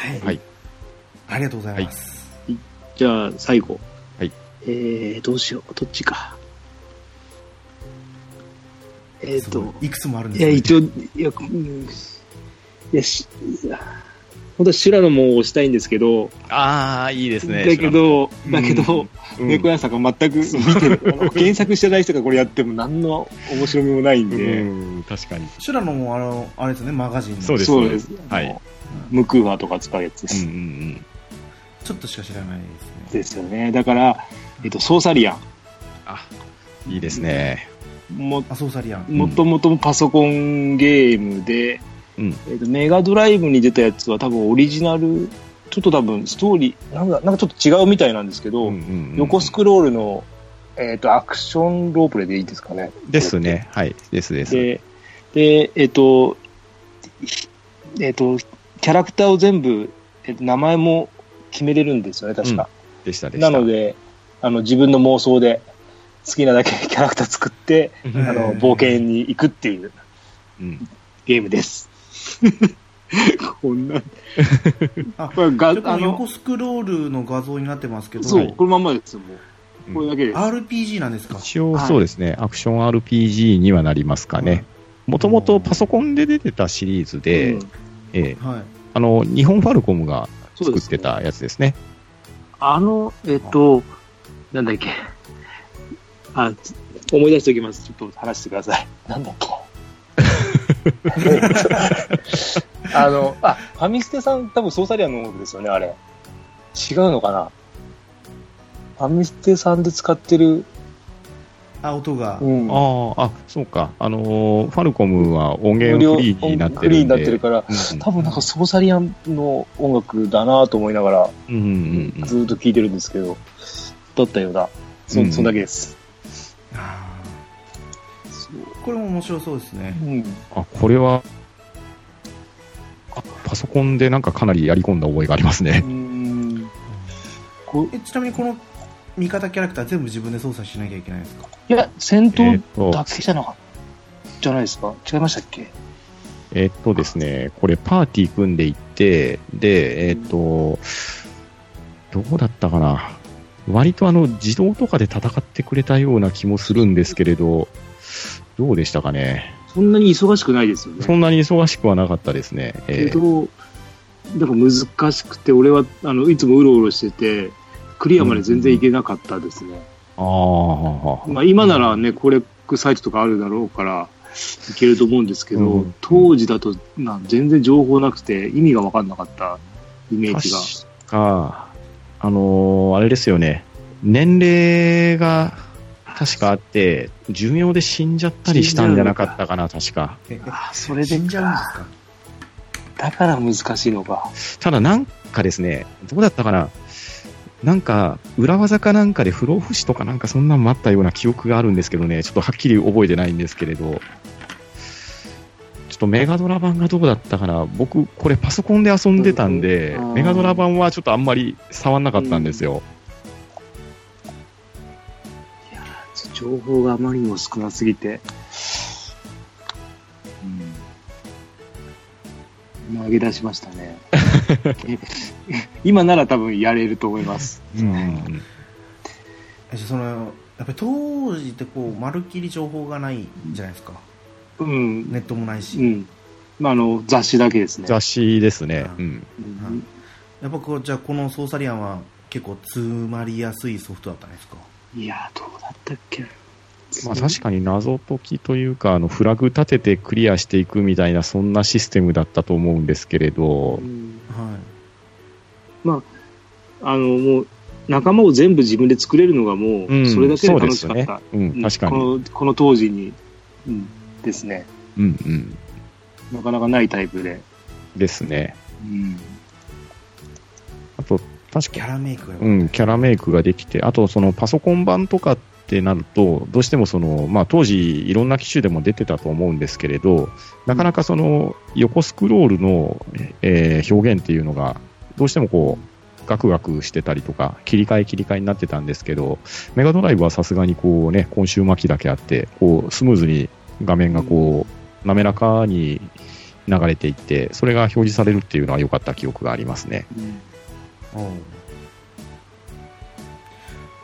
はい。はいありがとうございます。じゃあ、最後。はい。えー、どうしよう。どっちか。えっ、すと、ごいいくつもあるんいや、ですね。一応、いや、うんいや、し、本当は修羅の門を押したいんですけど、ああ、いいですね。だけど、うんだけど、うん猫屋さんが全く見てる、あの原作してない人がこれやっても何の面白みもないんうで、ん、確かに。修羅のもあの、あれですね、マガジンの。そうですそうです。はい。ムクーハとか使うやつでうんうす。んちょっとしか知らないですね。ですよね。だから、えっと、ソーサリアあ、いいですね。ン。も、あ、ソーサリアン。もともとパソコンゲームで、うん。えっと、メガドライブに出たやつは多分オリジナル、ちょっと多分ストーリー、なんか、なんかちょっと違うみたいなんですけど、うんうんうん横スクロールの、えっ、と、アクションロープレイでいいですかね。ですね。はい。ですです。で、で、えっ、と、ひえっ、と、キャラクターを全部、えっ、と、名前も決めれるんですよね、確か。でしたでした。なので、あの、自分の妄想で好きなだけ キャラクター作って、うん、あの、冒険に行くっていううん。ゲームです。こんな、あ、これがあの横、スクロールの画像になってますけど、そう、はいこのまんまですよ、もう。これだけです。RPG なんですか？一応はいそうですね、アクション RPG にはなりますかね。もともとパソコンで出てたシリーズで、うんええはい。あの、日本ファルコムが作ってたやつですね。あの、えっと、なんだっけ。あ、つ思い出しておきます。ちょっと話してください。なんだっけ。あの、あ、ファミステさん多分ソーサリアンの音楽ですよね、あれ。違うのかなファミステさんで使ってる、あ、音が。うん。ああ、あ、そうか。あのーファルコムは音源フリーになってるんで。フリーになってるから、うん多分なんかソーサリアンの音楽だなと思いながら、うんうんうんずーっと聴いてるんですけど、だったような。そ、うんそんだけです。うーこれも面白そうですね。うん。あ、これは、あパソコンでなんかかなりやり込んだ覚えがありますねう。ん。こえ、ちなみにこの味方キャラクター全部自分で操作しなきゃいけないんですか？いや、戦えっ闘とだけじゃなかった。じゃないですか？違いましたっけ？えっとですね、これパーティー組んでいって、で、えっと、どうだったかな？割とあの、自動とかで戦ってくれたような気もするんですけれど、どうでしたかね？そんなに忙しくないですよね。そんなに忙しくはなかったですね。えけど、だから難しくて、俺は、あの、いつもうろうろしてて、クリアまで全然いけなかったですね。ああ、まあ、今ならね、コレックサイトとかあるだろうから、いけると思うんですけど、うん当時だとな全然情報なくて意味が分かんなかったイメージが。確か、あのーあれですよね。年齢が確かあって、寿命で死んじゃったりしたんじゃなかったかな、確か。え、えあそれで死んじゃうんですか。かだから難しいのか。ただなんかですね、どうだったかな。なんか、裏技かなんかで不老不死とかなんかそんなんもあったような記憶があるんですけどね、ちょっとはっきり覚えてないんですけれど、ちょっとメガドラ版がどうだったかな。僕、これパソコンで遊んでたんでうん、メガドラ版はちょっとあんまり触んなかったんですよ。情報があまりにも少なすぎて。うん。投げ出しましたね。今なら多分やれると思います。うんえその、やっぱり当時ってこう、まるっきり情報がないんじゃないですか。うん。ネットもないし。うん。まあ、あの、雑誌だけですね。雑誌ですね。うん。うんやっぱこう、じゃあこのソーサリアンは結構詰まりやすいソフトだったんですか？いや、どうだったっけまあ確かに謎解きというか、あの、フラグ立ててクリアしていくみたいな、そんなシステムだったと思うんですけれどう、んはい。あの、もう、仲間を全部自分で作れるのがもう、それだけで楽しかった。うん、うん確かに。この、この当時に、うん、ですね。うんうん。なかなかないタイプで。ですね。うん。あと、確かキャラメイクがうん、キャラメイクができて、あと、そのパソコン版とかってなると、どうしてもその、まあ当時いろんな機種でも出てたと思うんですけれど、なかなかその横スクロールの、えー表現っていうのが、どうしてもこう、ガクガクしてたりとか、切り替え切り替えになってたんですけど、メガドライブはさすがにこうね、今週巻きだけあって、こう、スムーズに画面がこう、滑らかに流れていって、それが表示されるっていうのは良かった記憶がありますね。うん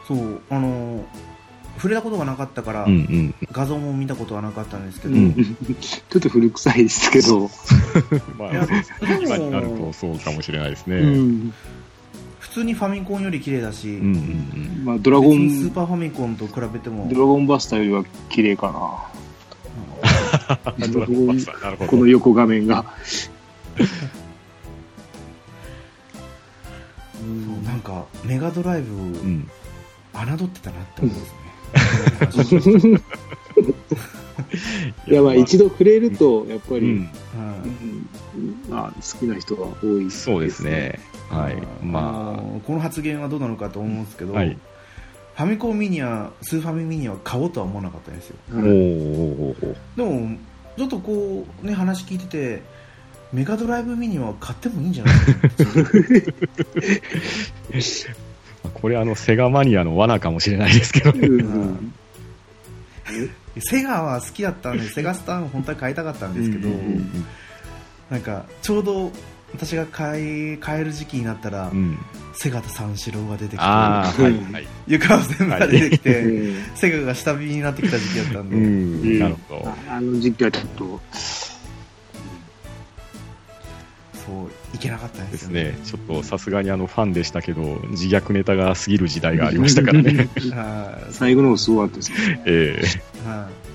そうあの触れたことがなかったから、うんうん。画像も見たことはなかったんですけど、うんちょっと古臭いですけど、まあ、今になるとそうかもしれないですね。ううんん普通にファミコンより綺麗だし、うんうん。まあ、ドラゴ別にスーン、パーファミコンと比べてもドラゴンバスターよりは綺麗かな。ドラゴンバスターなるほどこの横画面が。そうなんかメガドライブ、うん。侮ってたなって思うんですね。いや、まあ、一度触れると、やっぱり、うん。まあ、好きな人は多いそうです。ね。はい。あまのこの発言はどうなのかと思うんですけど、あ、はい。ファミコンミニやスーファミミニは買おうとは思わなかったんですよおーおーおーおーでもちょっとこうね話聞いててメガドライブミニは買ってもいいんじゃないか？な これあの、セガマニアの罠かもしれないですけどね。うんセガは好きだったんでセガスターン本当は買いたかったんですけど、うんうんなんかちょうど私が買い買える時期になったら、うん。セガと三四郎が出てきてはいうんはい。床全部が出てきて、うん セガが下火になってきた時期だったんで、うん。なるほど。あの時期はちょっと、そういけなかったんですすね。ちょっとさすがにあのファンでしたけど、自虐ネタが過ぎる時代がありましたからね。はい最後の方すごかったですね。えはい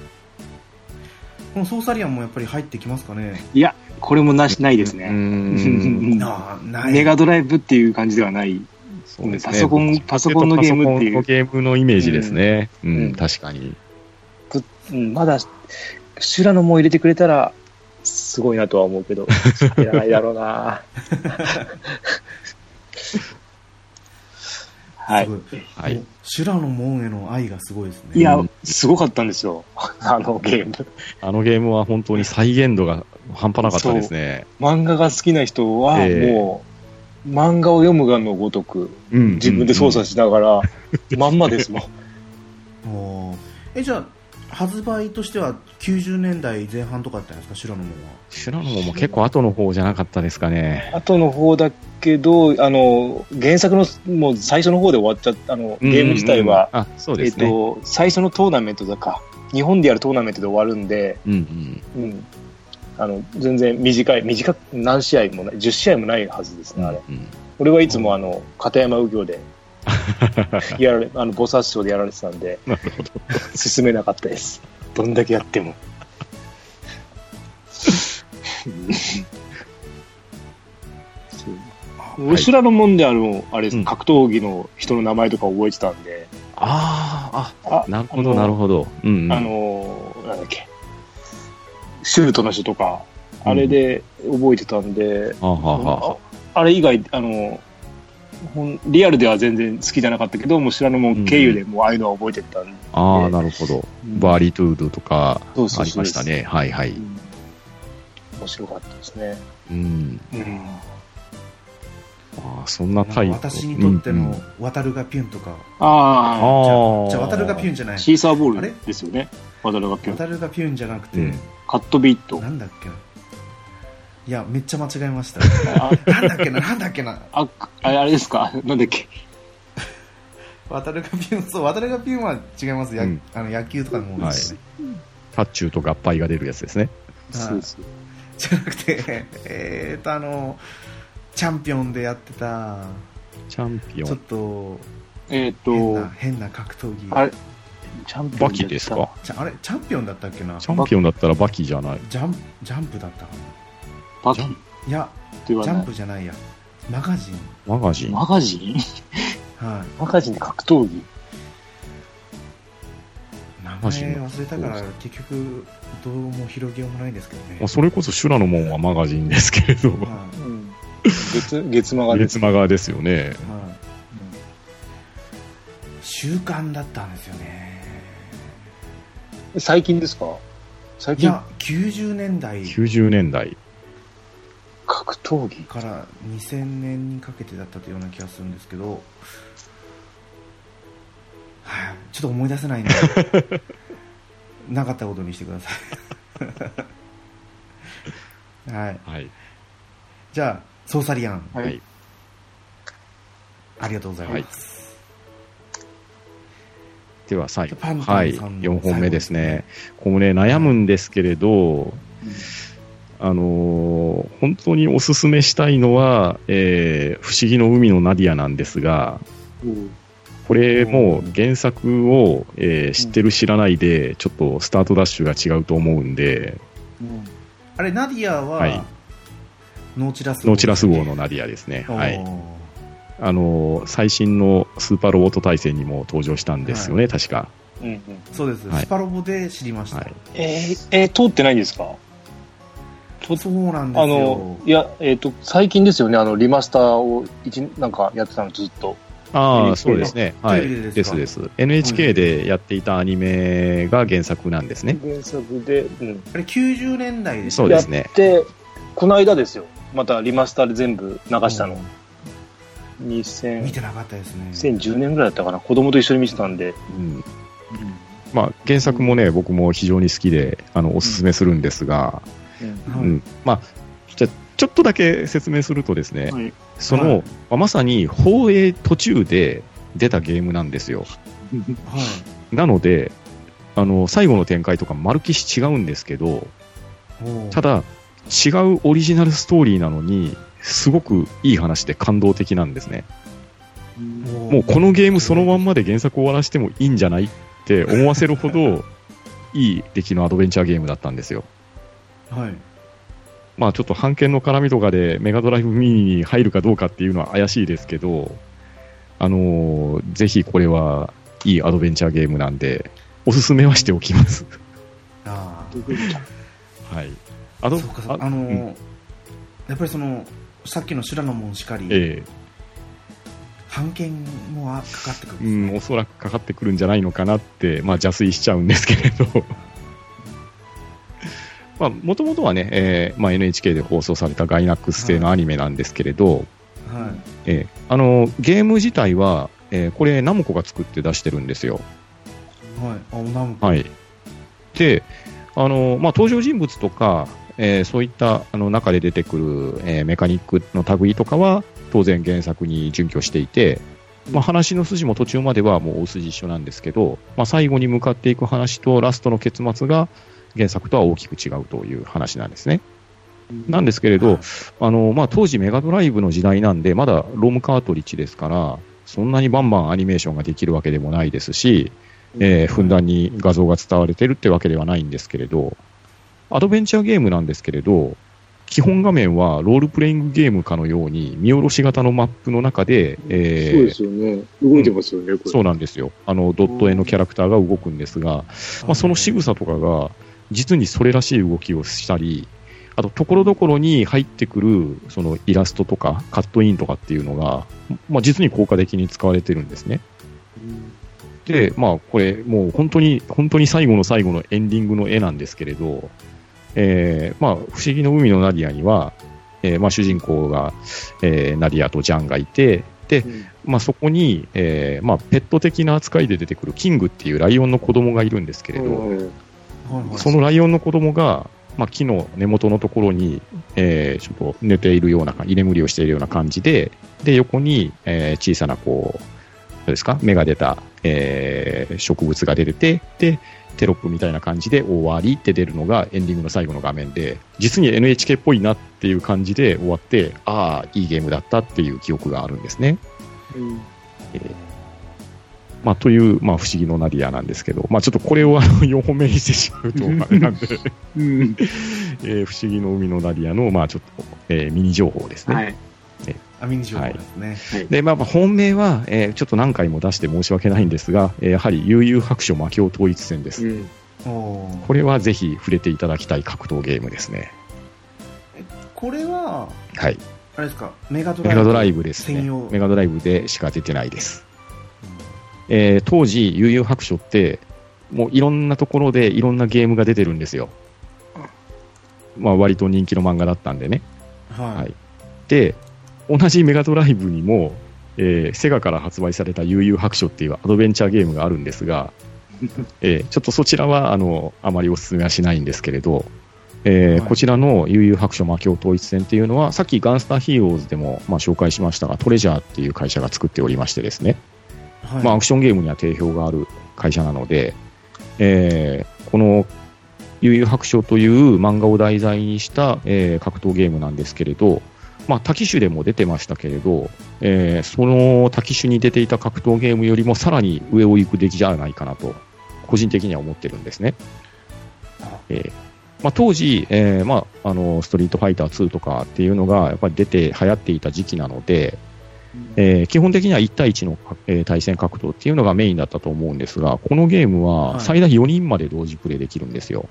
このソーサリアンもやっぱり入ってきますかねいや、これもなし、ないですね。メガドライブっていう感じではない。そうですねパソコンパソコンのゲームっていうパソコンのゲームのイメージですね。ううんん、確かに。うん、まだ、修羅のも入れてくれたら、すごいなとは思うけど、いらないだろうな。はい。はい。もう修羅の門への愛がすごいですね。いやうん、すごかったんですよ。あのゲーム。あのゲームは本当に再現度が半端なかったですね。漫画が好きな人は、ええ。もう、漫画を読むがのごとく、うん。自分で操作しながら、まんまですもん。おーえじゃあ発売としては90年代前半とかだったんですか？修羅の門はシュラノモも結構後の方じゃなかったですかね。後の方だけど、あの、原作の、もう最初の方で終わっちゃった、あの、ゲーム自体は、うんうんうん、あ、そうですね。と、最初のトーナメントだか、日本でやるトーナメントで終わるんで、うんうん。うん。あの、全然短い、短く、何試合もない、10試合もないはずですね、あれ。うん俺はいつもあの、片山右京で、やられ、あの、菩薩賞でやられてたんで。進めなかったです。どんだけやっても。後ろのもんであの、あれうん格闘技の人の名前とか覚えてたんで、あーああ、なるほど、なるほど。うんうん。あの、なんだっけ、シュートの人とか、あれで覚えてたんで、はあ、はあはあ、あれ以外、あの、リアルでは全然好きじゃなかったけど、もう知らぬもん経由でもうああいうのは覚えてたんで、ああ、なるほど。バーリートゥードとかありましたね。はいはい。うん面白かったですね。うん。うんああ、そんなタイプ。私にとってうんうんの渡るがピュンとか、あああ。じゃあ渡るがピュンじゃないシーサーボーあれルですよね。渡るがピョン。渡るがピュンじゃなくて、うんカットビット。なんだっけ？ないやめっちゃ間違えました。あ、なんだっけななんだっけな。ああれあれですか？なんだっけ？渡るがピュンそう渡るがピュンは違います、やうん。あの野球とかのものですよね、タッチューと合敗が出るやつですね。はい。そうです。じゃなくて えーとあのチャンピオンでやってたチャンピオちょっン。とえっ変なと、変な格闘技。あれ、チャンピオンバキですか？あれチャンピオンだったっけな？チャンピオンだったらバキじゃない。ジャンジャンプだったかバキっジャンないやジャン。プじゃないや。マガジン。マガジン。マガジン？はい。マガジンで格闘技？名マジン前忘れたから結局どうも広げようもないんですけどね。まあ、それこそ修羅の門はマガジンですけれど、はい。うん。月、月マガです。月マガですよね。はい。習慣だったんですよね。最近ですか？最近？いや90年代。90年代。格闘技？から2000年にかけてだったような気がするんですけどはいちょっと思い出せないんで なかったことにしてください はい。はい。じゃあ、ソーサリアン、はいはい。ありがとうございます。では最後。はい。ンさんの4本目ですね。これね、悩むんですけれど、あのー本当におすすめしたいのは、えー不思議の海のナディアなんですが、うん。これも原作を、えー知ってる知らないで、ちょっとスタートダッシュが違うと思うんで、うん。あれ、ナディアは、はい。ノーチラスノーチラス号のナディアですね。はい。あのー最新のスーパーロボット対戦にも登場したんですよね、確か。うんうん。そうです、はい。スパロボで知りました。はい。えーえー通ってないんですか？そうなんですよあの、。いや、えっ、と、最近ですよね、あの、リマスターを一、なんかやってたのずっと。ああ、そうですね。はい。でですですかです。NHK でやっていたアニメが原作なんですね。原作で、うん。あれ、90年代ですそうですね。で、この間ですよ。またリマスターで全部流したの。見2000てなかったですね。2010年ぐらいだったかな。子供と一緒に見てたんで。うん。まあ、原作もね、僕も非常に好きで、あの、おすすめするんですが、うん。まあ、じゃあちょっとだけ説明するとですね、はいその、はいまあまさに放映途中で出たゲームなんですよ。はい。なので、あの、最後の展開とか丸きし違うんですけど、ただ、違うオリジナルストーリーなのに、すごくいい話で感動的なんですね。もうこのゲームそのまんまで原作終わらせてもいいんじゃないって思わせるほど、いい出来のアドベンチャーゲームだったんですよ。はい。まあちょっと版権の絡みとかでメガドライブミニに入るかどうかっていうのは怪しいですけど、あのーぜひこれはいいアドベンチャーゲームなんで、おすすめはしておきます。あはい。あ。そうか、そうかあのーやっぱりその、さっきの修羅の門しかり、え版権もあかかってくるん、んですね。おそらくかかってくるんじゃないのかなって、まあ邪推しちゃうんですけれど。まあ、もともとはね、えーまあ、NHK で放送されたガイナックス製のアニメなんですけれど、はい。えーあの、ゲーム自体は、えーこれ、ナムコが作って出してるんですよ。はい。あ、おなむこ。はい。で、あの、まあ、登場人物とか、えーそういったあの中で出てくる、えーメカニックの類とかは、当然原作に準拠していて、まあ、話の筋も途中まではもう大筋一緒なんですけど、まあ、最後に向かっていく話とラストの結末が原作とは大きく違うという話なんですね。なんですけれど、あの、まあ、当時メガドライブの時代なんで、まだロームカートリッジですから、そんなにバンバンアニメーションができるわけでもないですし、えーふんだんに画像が伝われてるってわけではないんですけれど、アドベンチャーゲームなんですけれど、基本画面はロールプレイングゲームかのように見下ろし型のマップの中で、えーそうですよね。動いてますよね、これ。そうなんですよ。あの、ドット絵のキャラクターが動くんですが、まあ、その仕草とかが、実にそれらしい動きをしたり、あと、ところどころに入ってくる、そのイラストとか、カットインとかっていうのが、まあ、実に効果的に使われてるんですね。で、まあ、これ、もう本当に、本当に最後の最後のエンディングの絵なんですけれど、えーまあ、不思議の海のナディアには、えーまあ、主人公が、えーナディアとジャンがいて、で、うんまあ、そこに、えーまあ、ペット的な扱いで出てくるキングっていうライオンの子供がいるんですけれど、そのライオンの子供が、まあ、木の根元のところに、えーちょっと寝ているような居眠りをしているような感じで、で、横に、えー小さな、こう、どうですか、芽が出た、えー植物が出てて、で、テロップみたいな感じで終わりって出るのがエンディングの最後の画面で、実に NHK っぽいなっていう感じで終わって、ああ、いいゲームだったっていう記憶があるんですね。うん。えーまあ、という、まあ、不思議のナディアなんですけど、まあ、ちょっとこれをあの4本目にしてしまうと、あれなんで、うん えー不思議の海のナディアの、まあ、ちょっと、えーミニ情報ですね。はい。アミニ情報ですね。で、まあ、まあ本命は、えーちょっと何回も出して申し訳ないんですが、えーやはり悠々白書魔境統一戦です。うんこれはぜひ触れていただきたい格闘ゲームですね。これは、はい。あれですか、メガドライブメガドライブですね専用。メガドライブでしか出てないです。えー当時、悠々白書って、もういろんなところでいろんなゲームが出てるんですよ。まあ割と人気の漫画だったんでね。はい。はいで、同じメガドライブにも、えーセガから発売された悠々白書っていうアドベンチャーゲームがあるんですが、えーちょっとそちらは、あの、あまりお勧めはしないんですけれど、えーはいこちらの悠々白書魔境統一戦っていうのは、さっきガンスターヒーローズでもまあ紹介しましたが、トレジャーっていう会社が作っておりましてですね、まあ、アクションゲームには定評がある会社なので、えーこの悠々白書という漫画を題材にした、えー格闘ゲームなんですけれど、まあ、多機種でも出てましたけれど、えーその多機種に出ていた格闘ゲームよりもさらに上を行く出来じゃないかなと、個人的には思ってるんですね。えーまあ、当時、えーまあ、あのストリートファイター2とかっていうのがやっぱり出て流行っていた時期なので、えー基本的には1対1の、えー対戦格闘っていうのがメインだったと思うんですが、このゲームははい最大4人まで同時プレイできるんですよ。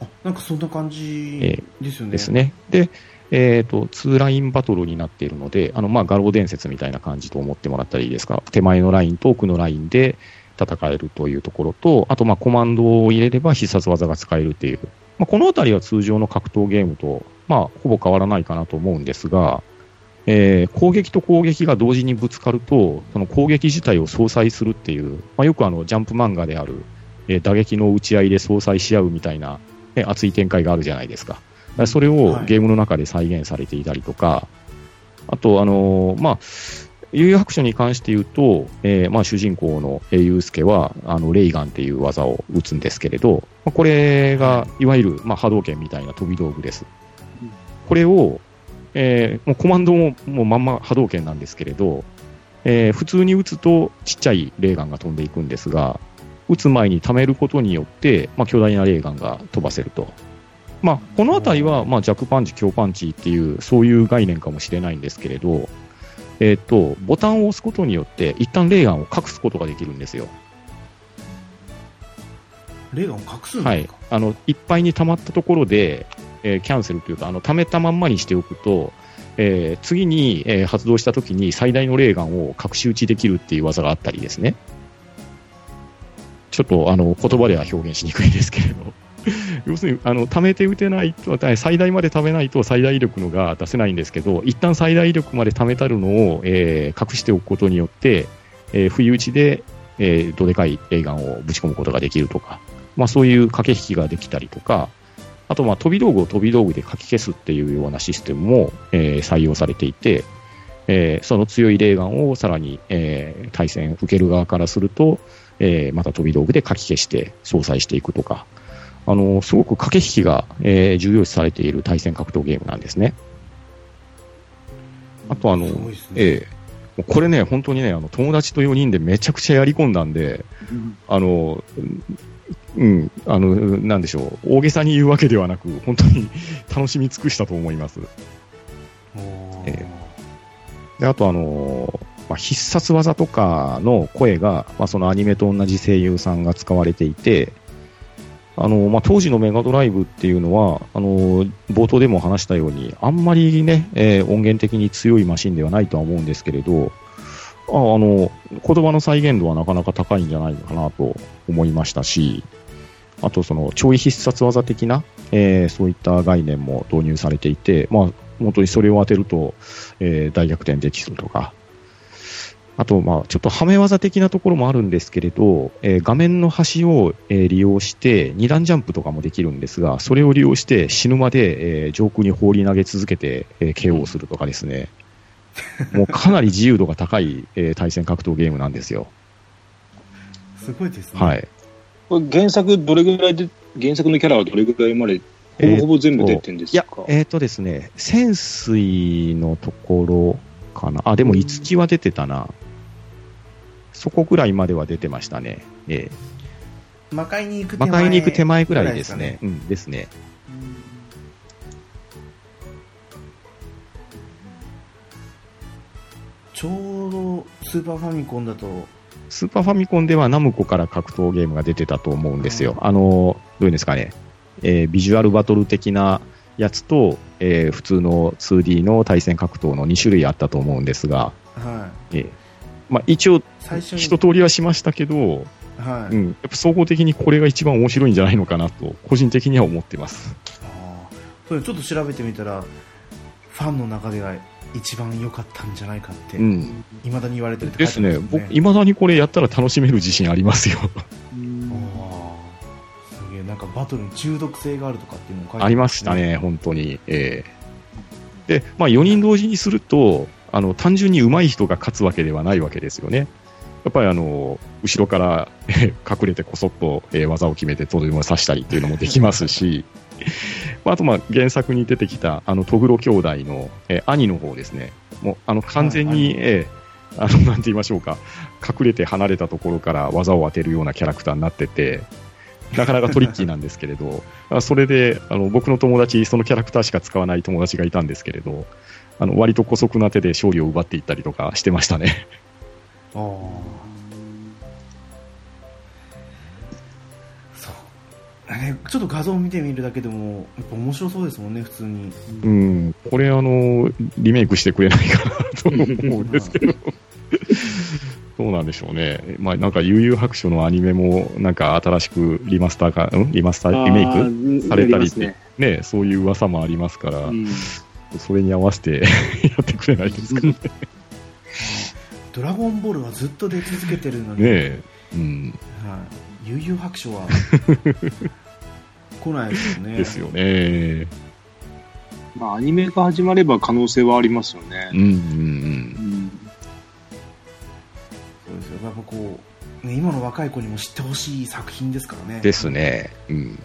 あなんかそんな感じえですよね。です。ね。で、えっ、と、2ラインバトルになっているので、あの、まあ、画廊伝説みたいな感じと思ってもらったらいいですか。手前のラインと奥のラインで戦えるというところと、あと、まあ、コマンドを入れれば必殺技が使えるっていう。まあ、このあたりは通常の格闘ゲームと、まあ、ほぼ変わらないかなと思うんですが、えー攻撃と攻撃が同時にぶつかると、その攻撃自体を相殺するっていう、まあ、よくあの、ジャンプ漫画である、えー打撃の打ち合いで相殺し合うみたいな、ね、熱い展開があるじゃないですか。だからそれをはいゲームの中で再現されていたりとか、あと、あのーまあ、悠々白書に関して言うと、えーまあ、主人公のえーユウスケは、あの、レイガンっていう技を打つんですけれど、まあ、これが、いわゆる、まあ、波動拳みたいな飛び道具ですうん。これを、えーもうコマンドももうまんま波動拳なんですけれど、えー普通に打つとちっちゃいレーガンが飛んでいくんですが、打つ前に溜めることによって、まあ、巨大なレーガンが飛ばせると。まあ、このあたりは、まあ、弱パンチ、強パンチっていう、そういう概念かもしれないんですけれど、えっ、と、ボタンを押すことによって、一旦レーガンを隠すことができるんですよ。レーガンを隠すんはいですか？。あの、いっぱいに溜まったところで、えーキャンセルというか、あの、溜めたまんまにしておくと、えー次に、えー発動したときに最大のレーガンを隠し撃ちできるっていう技があったりですね。ちょっと、あの、言葉では表現しにくいですけれど。要するに、あの、溜めて打てないと、最大まで溜めないと最大威力のが出せないんですけど、一旦最大威力まで溜めたるのを、えー隠しておくことによって、えー不意打ちで、えーどでかいレーガンをぶち込むことができるとか、まあ、そういう駆け引きができたりとか、あと、まあ、飛び道具を飛び道具でかき消すっていうようなシステムも、えー採用されていて、えーその強いレーガンをさらに、えー対戦受ける側からすると、えーまた飛び道具でかき消して相殺していくとか、あのすごく駆け引きが、えー重要視されている対戦格闘ゲームなんですね。あとあのね。ええもうこれね、本当にね、あの友達と4人でめちゃくちゃやり込んだんで、あの、うん、あの、なんでしょう、大げさに言うわけではなく、本当に 楽しみ尽くしたと思います。おー。えで、あとあの、まあ、必殺技とかの声が、まあ、そのアニメと同じ声優さんが使われていて、あの、まあ、当時のメガドライブっていうのは、あの、冒頭でも話したように、あんまりね、えー音源的に強いマシンではないとは思うんですけれど、ああの、言葉の再現度はなかなか高いんじゃないかなと思いましたし、あとその、超位必殺技的な、えーそういった概念も導入されていて、まあ、本当にそれを当てると、えー大逆転できるとか、あと、まあ、ちょっとはめ技的なところもあるんですけれど、えー画面の端を、えー利用して、二段ジャンプとかもできるんですが、それを利用して死ぬまで、えー上空に放り投げ続けて、えー KO するとかですね、もうかなり自由度が高い、えー対戦格闘ゲームなんですよ。すごいですね。はい。これ原作どれぐらいで、原作のキャラはどれぐらいまで、ほぼほぼ全部出てるんでいやすか、えっ、とですね、潜水のところかな。あ、でも、五木は出てたな。そこぐらいまでは出てましたね。え魔界に行くえ魔界に行く手前ぐらいですかね。うん、ですね。ちょうどスーパーファミコンだと、スーパーファミコンではナムコから格闘ゲームが出てたと思うんですよ。あの、どういうんですかね。えービジュアルバトル的なやつと、えー普通の 2D の対戦格闘の2種類あったと思うんですが、はい。えーまあ、一応、一通りはしましたけど、はい。うん、やっぱ総合的にこれが一番面白いんじゃないのかなと、個人的には思ってます。あーそれちょっと調べてみたら、ファンの中では一番良かったんじゃないかって、いうん。まだに言われてるってですね。書いてまだにこれやったら楽しめる自信ありますよ。あーすげえ、なんかバトルに中毒性があるとかっていうのも書いてありましたね、本当に。ええで、まあ、4人同時にすると、あの、単純に上手い人が勝つわけではないわけですよね。やっぱりあの、後ろからえー隠れてこそっと、えー技を決めてとどめを刺したりっていうのもできますし、まああとまあ原作に出てきたあの、トグロ兄弟の、えー兄の方ですね。もう、あの、完全に、はいえーあの、なんて言いましょうか、隠れて離れたところから技を当てるようなキャラクターになってて、なかなかトリッキーなんですけれど、あそれであの僕の友達、そのキャラクターしか使わない友達がいたんですけれど、あの割と姑息な手で勝利を奪っていったりとかしてましたね。あねちょっと画像を見てみるだけでもやっぱ面白そうですもんね普通にうん、これあの、リメイクしてくれないかなと思うんですけど。どうなんでしょうね。まあなんか悠々白書のアニメもなんか新しくリマスターか、ん？リマスター、リメイククされたりってね。ね、そういう噂もありますから、うんそれに合わせて やってくれないですかね。ドラゴンボールはずっと出続けてるのに、ねえ。うん。はい、悠々白書は 来ないですよねですよね。まあ、アニメが始まれば可能性はありますよねうん。うんうん。うんそうですよやっぱこう、ね、今の若い子にも知ってほしい作品ですからねですね。うん。うん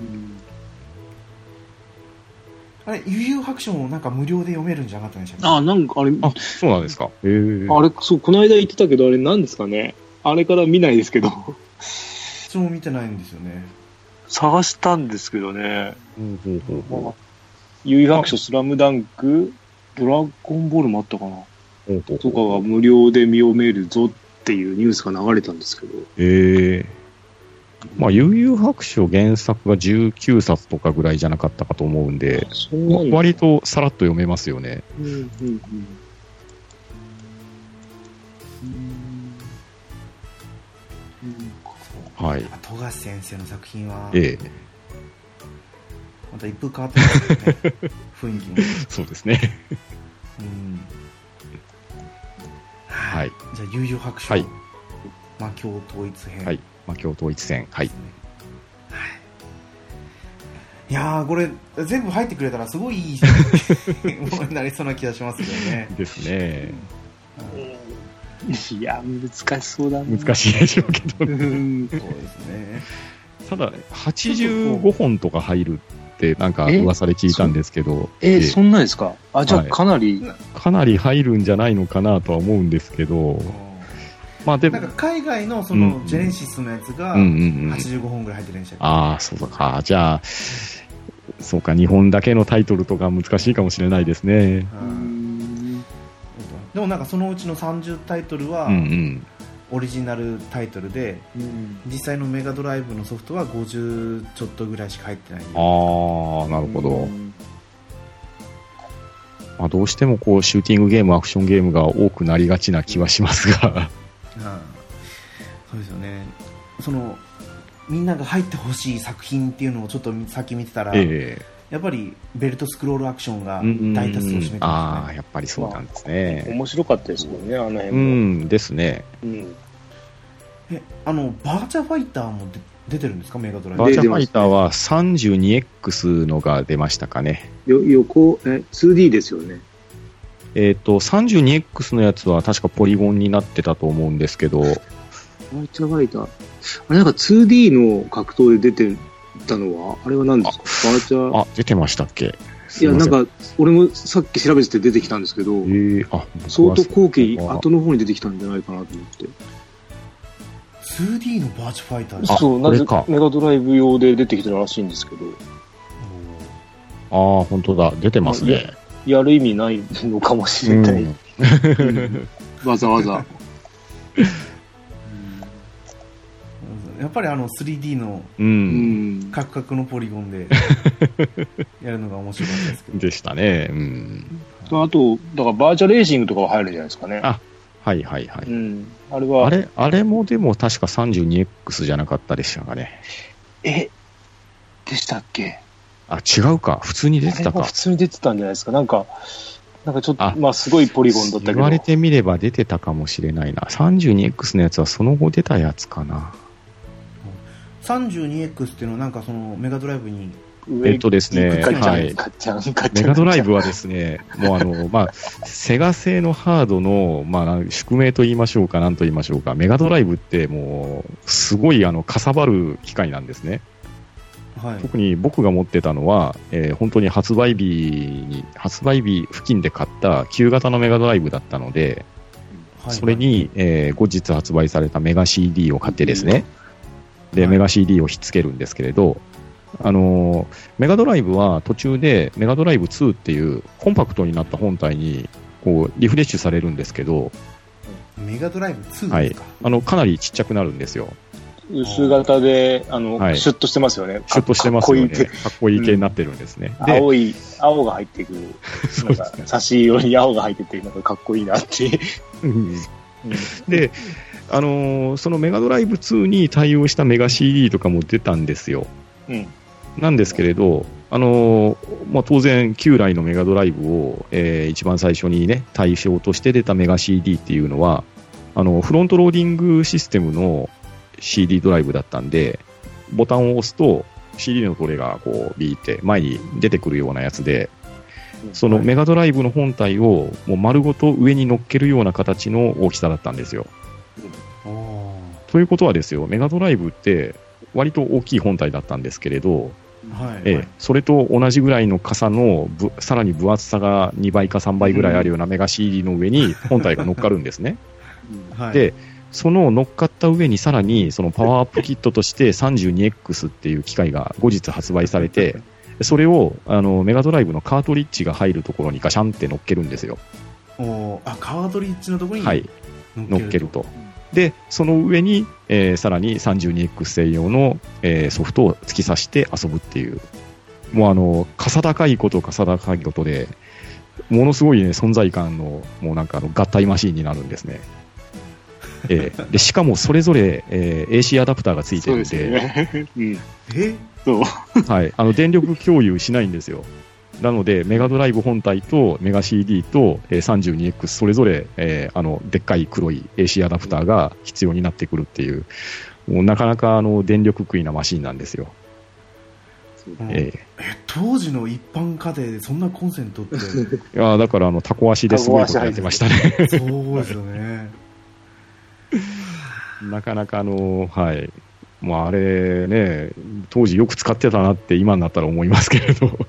あれ悠々白書もなんか無料で読めるんじゃなかったんでしたっけ？あ、なんかあれ、あ、そうなんですか。へえ。あれ、そう、この間言ってたけど、あれ何ですかね？あれから見ないですけど。私も見てないんですよね探したんですけどね。ほうほうほうほ有白書、スラムダンク、ドラゴンボールもあったかな。うほうとかが無料で見読めるぞっていうニュースが流れたんですけど。ええまあ、悠々白書原作が19冊とかぐらいじゃなかったかと思うんで、んだ。割とさらっと読めますよね。うん、うん、うん。うんはい。富樫先生の作品はええまた一風変わってますよね雰囲気も、そうですね。うん、はい。じゃあ悠々白書、はい魔境統一編はい。まあ、京統一戦。はい。いやーこれ全部入ってくれたらすごいいい ものになりそうな気がしますけどねですね。いや、難しそうだな。難しいでしょうけど、うん。そうですね。ただ、85本とか入るって、なんか噂で聞いたんですけど、え、ええ。そんなんですか？あ、じゃあはい。かなり、かなり入るんじゃないのかなとは思うんですけど、まあでも。なんか、海外のそうんのジェネシスのやつがうんうんうん。85本ぐらい入ってるんでしたっけ？ああ、そうか。じゃあ、そうか、日本だけのタイトルとか難しいかもしれないですね。ううんんでもなんかそのうちの30タイトルはうんうん。オリジナルタイトルでうん実際のメガドライブのソフトは50ちょっとぐらいしか入ってないああ、なるほど。うんまあ、どうしてもこう、シューティングゲーム、アクションゲームが多くなりがちな気はしますが。うんそうですよねそのみんなが入ってほしい作品っていうのをちょっと先見てたら、えやっぱりベルトスクロールアクションが大多数を占めてああ、ますねやっぱりそうなんですね。面白かったですもんね、あの辺うも。ん、ですね。うんえあのバーチャファイターも出出てるんですかメガドライブ？バーチャファイターは 32X のが出ましたかね。よ横、え、2D ですよね。えっ、と、32X のやつは確かポリゴンになってたと思うんですけど、バーチャファイター。あれなんか 2D の格闘で出てたのは、あれは何ですか？バーチャあ、出てましたっけ？いや、なんか、か、俺もさっき調べてて出てきたんですけどえ、ー、あ、相当後期、後の方に出てきたんじゃないかなと思って。2D のバーチャファイターですあそう、なぜか。メガドライブ用で出てきてるらしいんですけど、ああ、本当だ、出てますね。やる意味ないのかもしれない。うん。うん。わざわざ。やっぱりあの 3D の。カクカクのポリゴンで やるのが面白かったですけどでしたね。うん。あと、だからバーチャレーシングとかは入るじゃないですかね。あはいはいはい。うん。あれは、あれ、あれもでも確か 32X じゃなかったでしたかね。え、でしたっけ？あ、違うか。普通に出てたか普。通に出てたんじゃないですか。なんか、なんかちょっあと、まあすごいポリゴンだったけど。言われてみれば出てたかもしれないな。32X のやつはその後出たやつかな。32X っていうのはなんかそのメガドライブにえっとですねはい。メガドライブはですね、もうあの、まあ、セガ製のハードの、まあ、宿命と言いましょうか、なんと言いましょうか、メガドライブってもう、すごいあの、かさばる機械なんですね。はい特に僕が持ってたのは、えー本当に発売日に、発売日付近で買った旧型のメガドライブだったので、はいそれに、えー後日発売されたメガ CD を買ってですね、で、はいメガ CD をひっつけるんですけれど、あのーメガドライブは途中でメガドライブ2っていうコンパクトになった本体にこうリフレッシュされるんですけど、メガドライブ2はいですか、、あのかなりちっちゃくなるんですよ。薄型で、あの、はいシュッとしてますよね。シュッとしてますよね。かっこいいかっこいい系になってるんですね。で、青い、青が入ってくる。そうですねなんか、差し色に青が入ってて、なんかかっこいいなって。うんで、あのーそのメガドライブ2に対応したメガ CD とかも出たんですよ。うん。なんですけれど、あのーまあ、当然、旧来のメガドライブを、えー一番最初にね、対象として出たメガ CD っていうのは、あの、フロントローディングシステムの CD ドライブだったんで、ボタンを押すと CD のトレがこう、ビーって前に出てくるようなやつで、そのメガドライブの本体をもう丸ごと上に乗っけるような形の大きさだったんですよ。おということはですよ、メガドライブって割と大きい本体だったんですけれど、ーはい、ええ、それと同じぐらいの傘のぶさらに分厚さが2倍か3倍ぐらいあるようなメガ CD の上に本体が乗っかるんですね。はい、で、その乗っかった上にさらにそのパワーアップキットとして 32X っていう機械が後日発売されて、それをあのメガドライブのカートリッジが入るところにガシャンって乗っけるんですよ。おーあカードリッジのところにはい、乗っけるとと。で、その上に、えーさらに 32X 専用の、えーソフトを突き刺して遊ぶっていう、もうあの、かさ高いことかさ高いことで、ものすごいね、存在感の、もうなんかあの、合体マシーンになるんですね。えーで、しかもそれぞれ、えー AC アダプターがついてるんで、よね。うん。え？そう。はい、あの電力共有しないんですよ。なので、メガドライブ本体とメガ CD と、えー 32X それぞれ、えーあのでっかい黒い AC アダプターが必要になってくるっていう、もうなかなかあの電力食いなマシンなんですよ。うんええ当時の一般家庭でそんなコンセントって？ー いやーだからあのタコ足ですごいことやってましたね。そうですよね なかなかあの、はい。もうあれね、当時よく使ってたなって今になったら思いますけれど、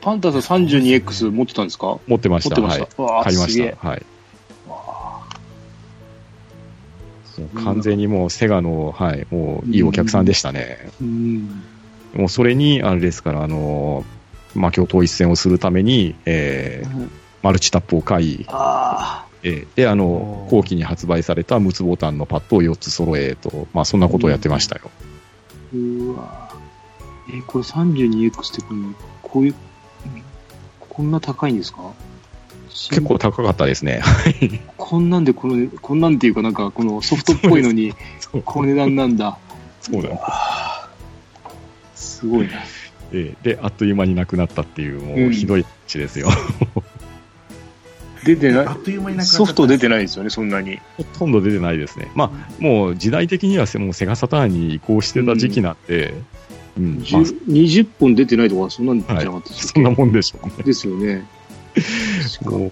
パンタさん 32X 持ってたんですか？持ってました。持ってました。はい。買いますした。はい。完全にもうセガの、はい、もういいお客さんでしたね。うん。もうそれに、あれですから、あの、魔境統一戦をするために、えーマルチタップを買い、あえーで、あおのー、後期に発売された6つボタンのパッドを4つ揃えと、まあそんなことをやってましたよ。あ。うわえ、これ 32X ってこの、こういう、こんな高いんですか？結構高かったですね。こんなんでこの、こんなんっていうかなんかこのソフトっぽいのに、この値段なんだ。そうなんですすごいな。えーで、あっという間になくなったっていう、もううんひどい話ですよ。出てない？あっという間になくなソフト出てないですよね、そんなに。ほとんど出てないですね。まあ、もう時代的にはもうセガサターンに移行してた時期なんで、うん、まあ、10 20本出てないとか、そんなんじゃなかったですそんなもんでしょうね。ですよね。も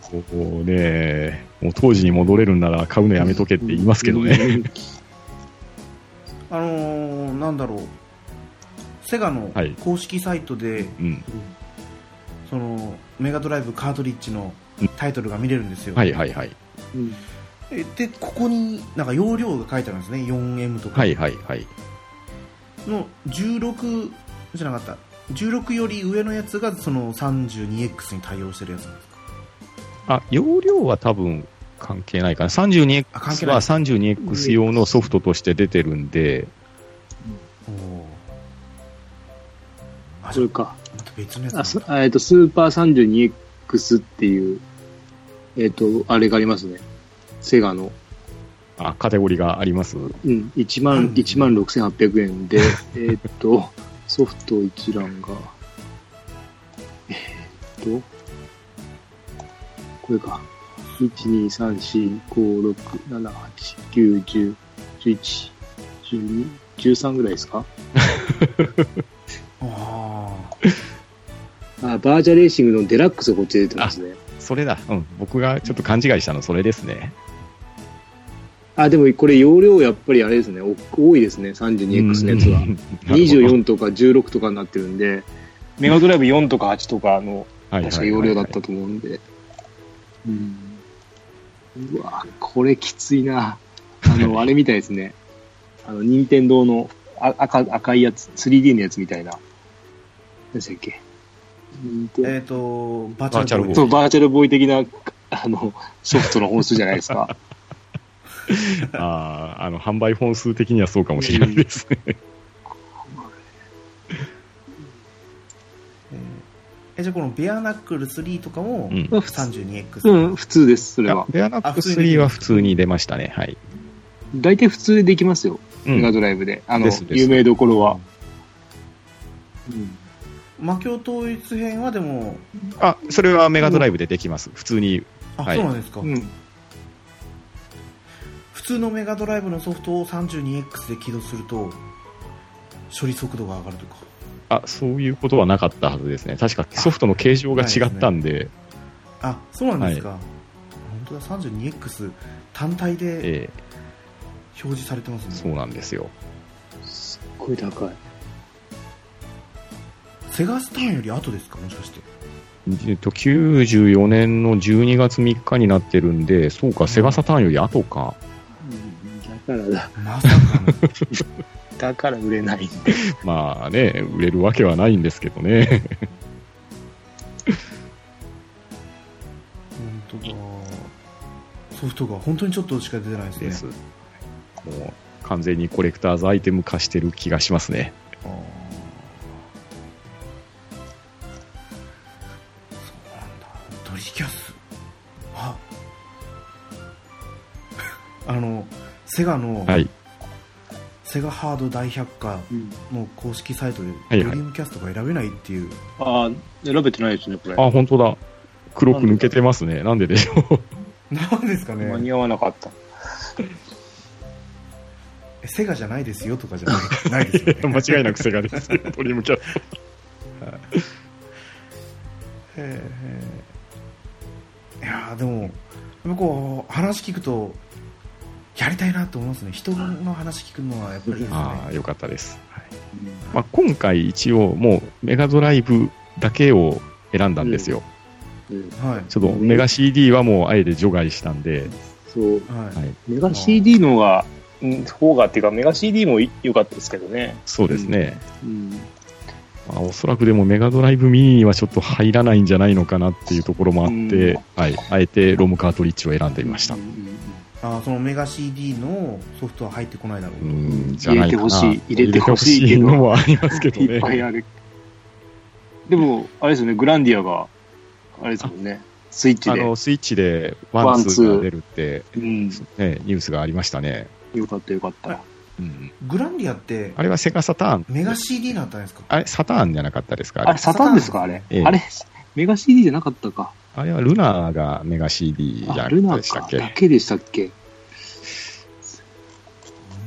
うね、もう当時に戻れるんなら買うのやめとけって言いますけどね。あのー、なんだろうセガのはい公式サイトで、うん。そのメガドライブカートリッジのタイトルが見れるんですよ、はいはいはい。うんえでここになんか容量が書いてあるんですね 4M とかはいはいはい。の16じゃなかった16より上のやつがその 32X に対応してるやつなんですか？あ、容量は多分関係ないかな。32X あ関係ないは 32X 用のソフトとして出てるんで、それか。また別のやつえっと、スーパー 32X っていう、えっ、と、あれがありますね。セガの。あ、カテゴリーがあります。うん、1万、うん1万6800円で、えっと、ソフト一覧が、えっと、これか。1、2、3、4、5、6、7、8、9、10、11、12、13ぐらいですか？ああ、バーチャレーシングのデラックスがこっちで出てますね。それだ。うん。僕がちょっと勘違いしたの、それですね。あ、でもこれ容量やっぱりあれですね、お多いですね、32X のやつは。うん。24 とか16とかになってるんで、メガドライブ4とか8とかのはい確か容量だったと思うんで。うん。うわこれきついな。あの、あれみたいですね。あの、任天堂のあ赤赤いやつ、3D のやつみたいな。何でしたっけ？えっ、とバーチャルボーイバーチャルボーイそう、バーチャルボーイ的な、あの、ソフトの本数じゃないですか。ああ、あの、販売本数的にはそうかもしれないですね。えーえじゃあこのベアナックル3とかもうん。32X、うん、普通です、それは。ベアナック3は普通に出ましたね。はい。大体普通でできますよ、うんメガ。ドライブで。あのですで、す有名どころは。うん魔境統一編はでもあ、それはメガドライブでできます。普通に。あ、はいそうなんですか、うん。普通のメガドライブのソフトを 32X で起動すると処理速度が上がるとかあ、そういうことはなかったはずですね。確かソフトの形状が違ったんで、あそうなんですか、本当だ 32X 単体でえ表示されてますね、ーそうなんですよ。すっごい高い。セガスターンより後ですかもしかしてえっと、94年の12月3日になってるんで、そうか、セガサターンより後か。だからだ、まさかのだから売れないんで。まあね、売れるわけはないんですけどね。本当だソフトが本当にちょっとしか出てないですねです。もう、完全にコレクターズアイテム化してる気がしますね。あーそうなんだドリキャスあ あのセガの、はい。セガハード大百科の公式サイトで、はいドリームキャストが選べないっていう、ああ、選べてないですね、これ。あ、本当だ。黒く抜けてますね。なんででしょう。なんですかね間に合わなかった。えセガじゃないですよとかじゃない ないですよ、ね、間違いなくセガですよ。ドリームキャスト。へえいやーでもやっぱこう話聞くとやりたいなと思いますね人の話聞くのはやっぱりいいですねああ、よかったです。はいまあ、今回一応もうメガドライブだけを選んだんですよ。ちょっとメガ CD はもうあえて除外したんで、そう。はい、はい、メガ CD のが、うん、方がっていうか、メガ CD もい良かったですけどね。そうですね。うん。まあ、おそらくでもメガドライブミニにはちょっと入らないんじゃないのかなっていうところもあって、うんはい、あえてロムカートリッジを選んでみました。うんあーそのメガ CD のソフトは入ってこないだろうと、ん、じゃ。入れてほしい入れてほしいけどのもありますけどいっぱいね。ある。でも、あれですよね、グランディアが、あれですもんね、スイッチで。あの、スイッチでワン、ツーが出るって、うん。ね、ニュースがありましたね。よかったよかった。うん、グランディアってあれはセガサターン。メガ CD だったんですか？あれ、サターンじゃなかったですか？あれあれ、サターンですか？あれ。ええあれ、メガ CD じゃなかったか。あれはルナーがメガ CD じゃあ、なでしたっけ？かだけでしたっけ？本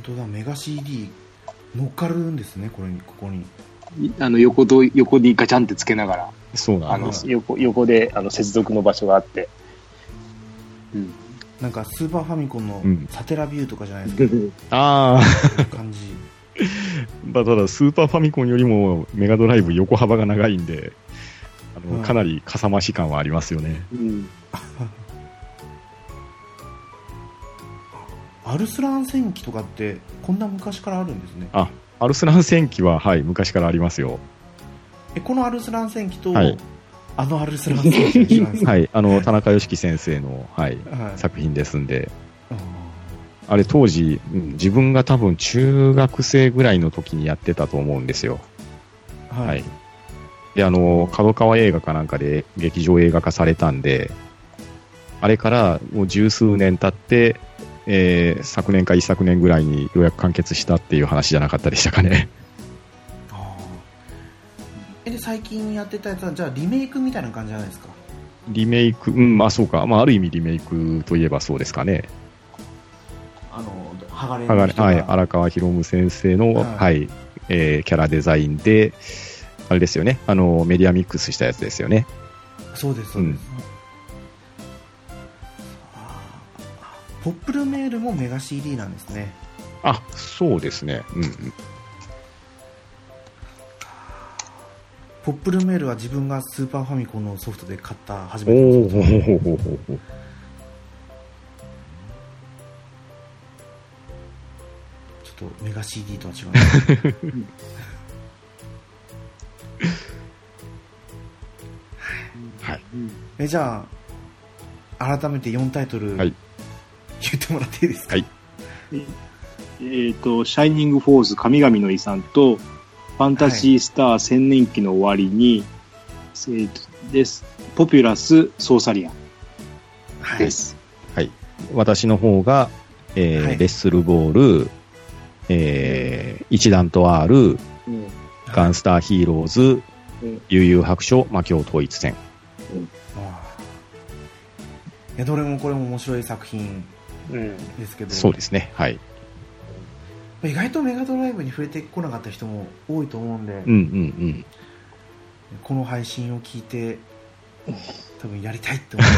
当だメガ CD 乗っかるんですねこれにここに。いあの、横と、横にガチャンってつけながら、そうなんで、す。横、横で、あの、接続の場所があって。うん。なんかスーパーファミコンのうん。サテラビューとかじゃないですか、ああ、そういう感じ。まあただスーパーファミコンよりもメガドライブ横幅が長いんで、うんかなりかさ増し感はありますよね。うん。アルスラン戦記とかってこんな昔からあるんですねあ、アルスラン戦記は、はい、昔からありますよ。えこのアルスラン戦記と、はいあのアルスラン戦記はい、あの、田中良樹先生の、はい、はい作品ですんで、ああれ当時、うん自分が多分中学生ぐらいの時にやってたと思うんですよ。ーはい、はい。で、あの、角川映画かなんかで劇場映画化されたんで、あれからもう十数年経って、えー昨年か一昨年ぐらいにようやく完結したっていう話じゃなかったでしたかね。あーえで最近やってたやつはじゃあリメイクみたいな感じじゃないですか？リメイク、うん、まあそうか。まあある意味リメイクといえばそうですかね。あの鋼はがの人がはい、荒川博夢先生の、ははいいえーキャラデザインで、あれですよね、あのメディアミックスしたやつですよね。そうですそうです、あーポップルメールもメガ CD なんですね。あそうですね、うんうん、ポップルメールは自分がスーパーファミコンのソフトで買った初おめてのおソフトちょっとメガ CD とは違う えじゃあ改めて4タイトル、はい。言ってもらっていいですか、はい。えっ、と、シャイニングフォース神々の遺産と、ファンタジースター千年期の終わりに、えーとです。ポピュラスソーサリアンはい。です。私の方が、えーはい。レッスルボール、えー一段と R、うん。ガンスターヒーローズ、うん。悠々白書、魔境統一戦。あーいやどれもこれも面白い作品うん。ですけどそうですね、はい。意外とメガドライブに触れてこなかった人も多いと思うんで、うんうんうん。この配信を聞いて多分やりたいって思う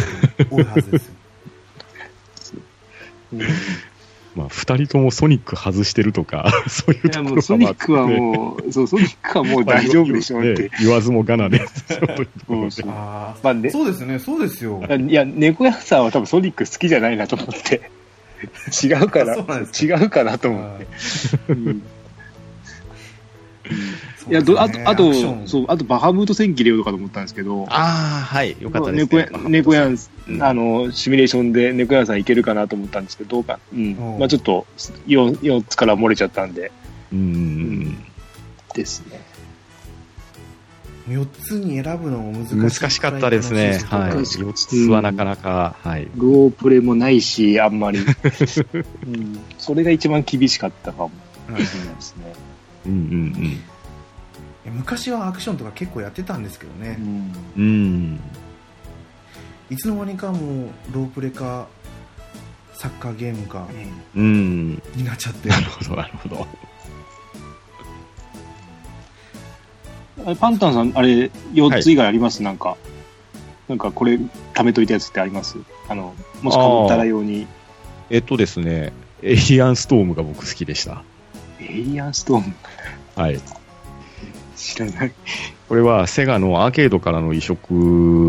人多いはずですよ まあ、二人ともソニック外してるとか、そういうところもうソニックはう、もう、そう、ソニックはもう大丈夫でしょうって。ね。言わずもがなで、そうまあね。そうですね。そうですよ。いや、猫屋さんは多分ソニック好きじゃないなと思って。違うかな違うかなと思って。うんいや、どあと、あと、ンそう、あとバハムート戦記入れようとかと思ったんですけど、ああ、はい、よかったですね猫や。ん、うんあの、シミュレーションで猫屋さんいけるかなと思ったんですけど、どうか。うんまあちょっと、4, 4つから漏れちゃったんで、うんうんうん。ですね。4つに選ぶのも難しい難しかったですね。はい。難しい4つはなかなか、はい。ロープレもないし、あんまり。うん。それが一番厳しかったかもしれないですね。うんうんいや昔はアクションとか結構やってたんですけどねう、ん。うん。うん。いつの間にかもうロープレかサッカーゲームかうん。になっちゃってなるほど、なるほど。あれパンタンさん、あれ、4つ以外あります、なんか。なんか、これ、貯めといたやつってあります？あの、もしかぶったら用に。えっとですね、エイリアンストームが僕好きでした。エイリアンストーム？はい。知らない。これはセガのアーケードからの移植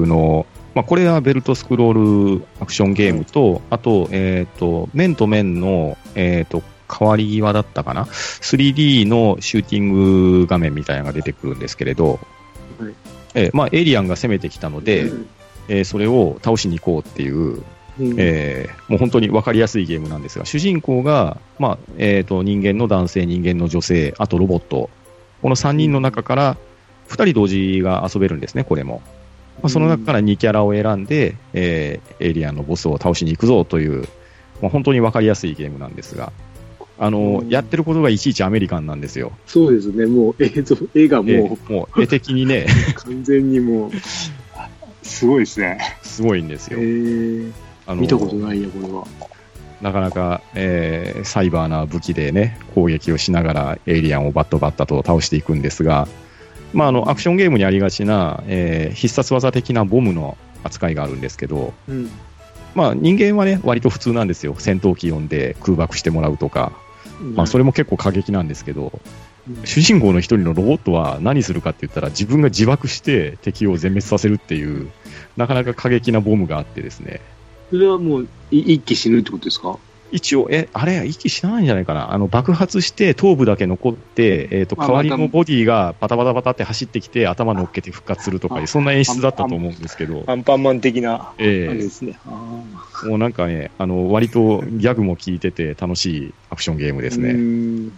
の、まあ、これはベルトスクロールアクションゲームと、あと、えっ、と、面と面の、えっ、と、変わり際だったかな ?3D のシューティング画面みたいなのが出てくるんですけれど、はいえーまあ、エイリアンが攻めてきたので、えーそれを倒しに行こうっていう、うんえーもう本当に分かりやすいゲームなんですが、主人公が、まあえー、と人間の男性、人間の女性、あとロボット、この3人の中から2人同時が遊べるんですね、これも。まあ、その中から2キャラを選んで、えーエイリアンのボスを倒しに行くぞという、まあ、本当に分かりやすいゲームなんですが、あのうんやってることがいちいちアメリカンなんですよ。そうですね、もう映像、絵がえもーもう絵的にね、う 完全にもう、すごいですね。すごいんですえよ。ー、あの見たことないや、これは。なかなか、えーサイバーな武器でね、攻撃をしながらエイリアンをバッタバッタと倒していくんですが、まあ、あの、アクションゲームにありがちな、えー必殺技的なボムの扱いがあるんですけど、うん。まあ、人間はね、割と普通なんですよ。戦闘機呼んで空爆してもらうとか、まあ、それも結構過激なんですけど、主人公の一人のロボットは何するかって言ったら自分が自爆して敵を全滅させるっていう、なかなか過激なボムがあってですね、それはもう、い一気死ぬってことですか？一応、え、あれ、息しないんじゃないかな。あの、爆発して頭部だけ残って、えっ、と、まあ代わりのボディがパタパタパタって走ってきて、頭乗っけて復活するとかあ、そんな演出だったと思うんですけど、アンパンマン的な、あれえですね。もうなんかね、あの、割とギャグも効いてて楽しいアクションゲームーですね。うーん。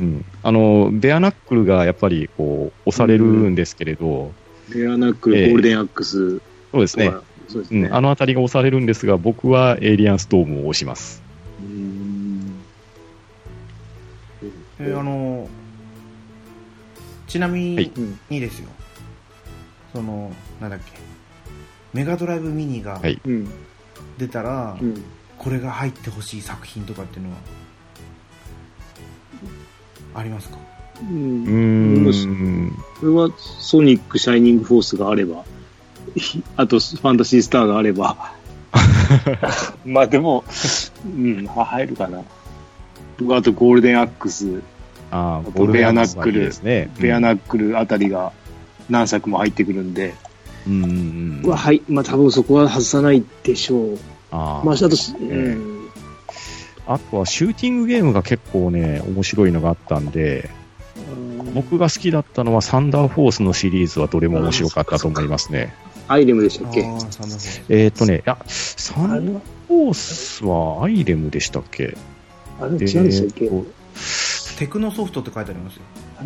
うん。あの、ベアナックルがやっぱり、こう、押されるんですけれど、レアナックル、ええ。ゴールデンアックスそうですね。そうですね。うん、あのあたりが押されるんですが、僕はエイリアンストームを押します。うーんえーあのちなみにですよ、そのなんだっけメガドライブミニが。出たら、うん。これが入ってほしい作品とかっていうのはありますか？う。うんもん。これはソニック、シャイニングフォースがあれば、ひ あとファンタシースターがあれば、まあでも、うん、入るかな。あとゴールデンアックス、ああ、あとベアナックルですね。ベアナックルあたりが何作も入ってくるんで、うんうんうん。うわはい、まあ多分そこは外さないでしょう。あまあ、あと、えうん、あとはシューティングゲームが結構ね、面白いのがあったんで、僕が好きだったのはサンダーフォースのシリーズはどれも面白かったと思いますね。アイレムでしたっけ？ああサンダーフォースえっ、とね、いや、サンダーフォースはアイレムでしたっけ？あれ違うんでしたっけ？えーとテクノソフトって書いてありますよ。あ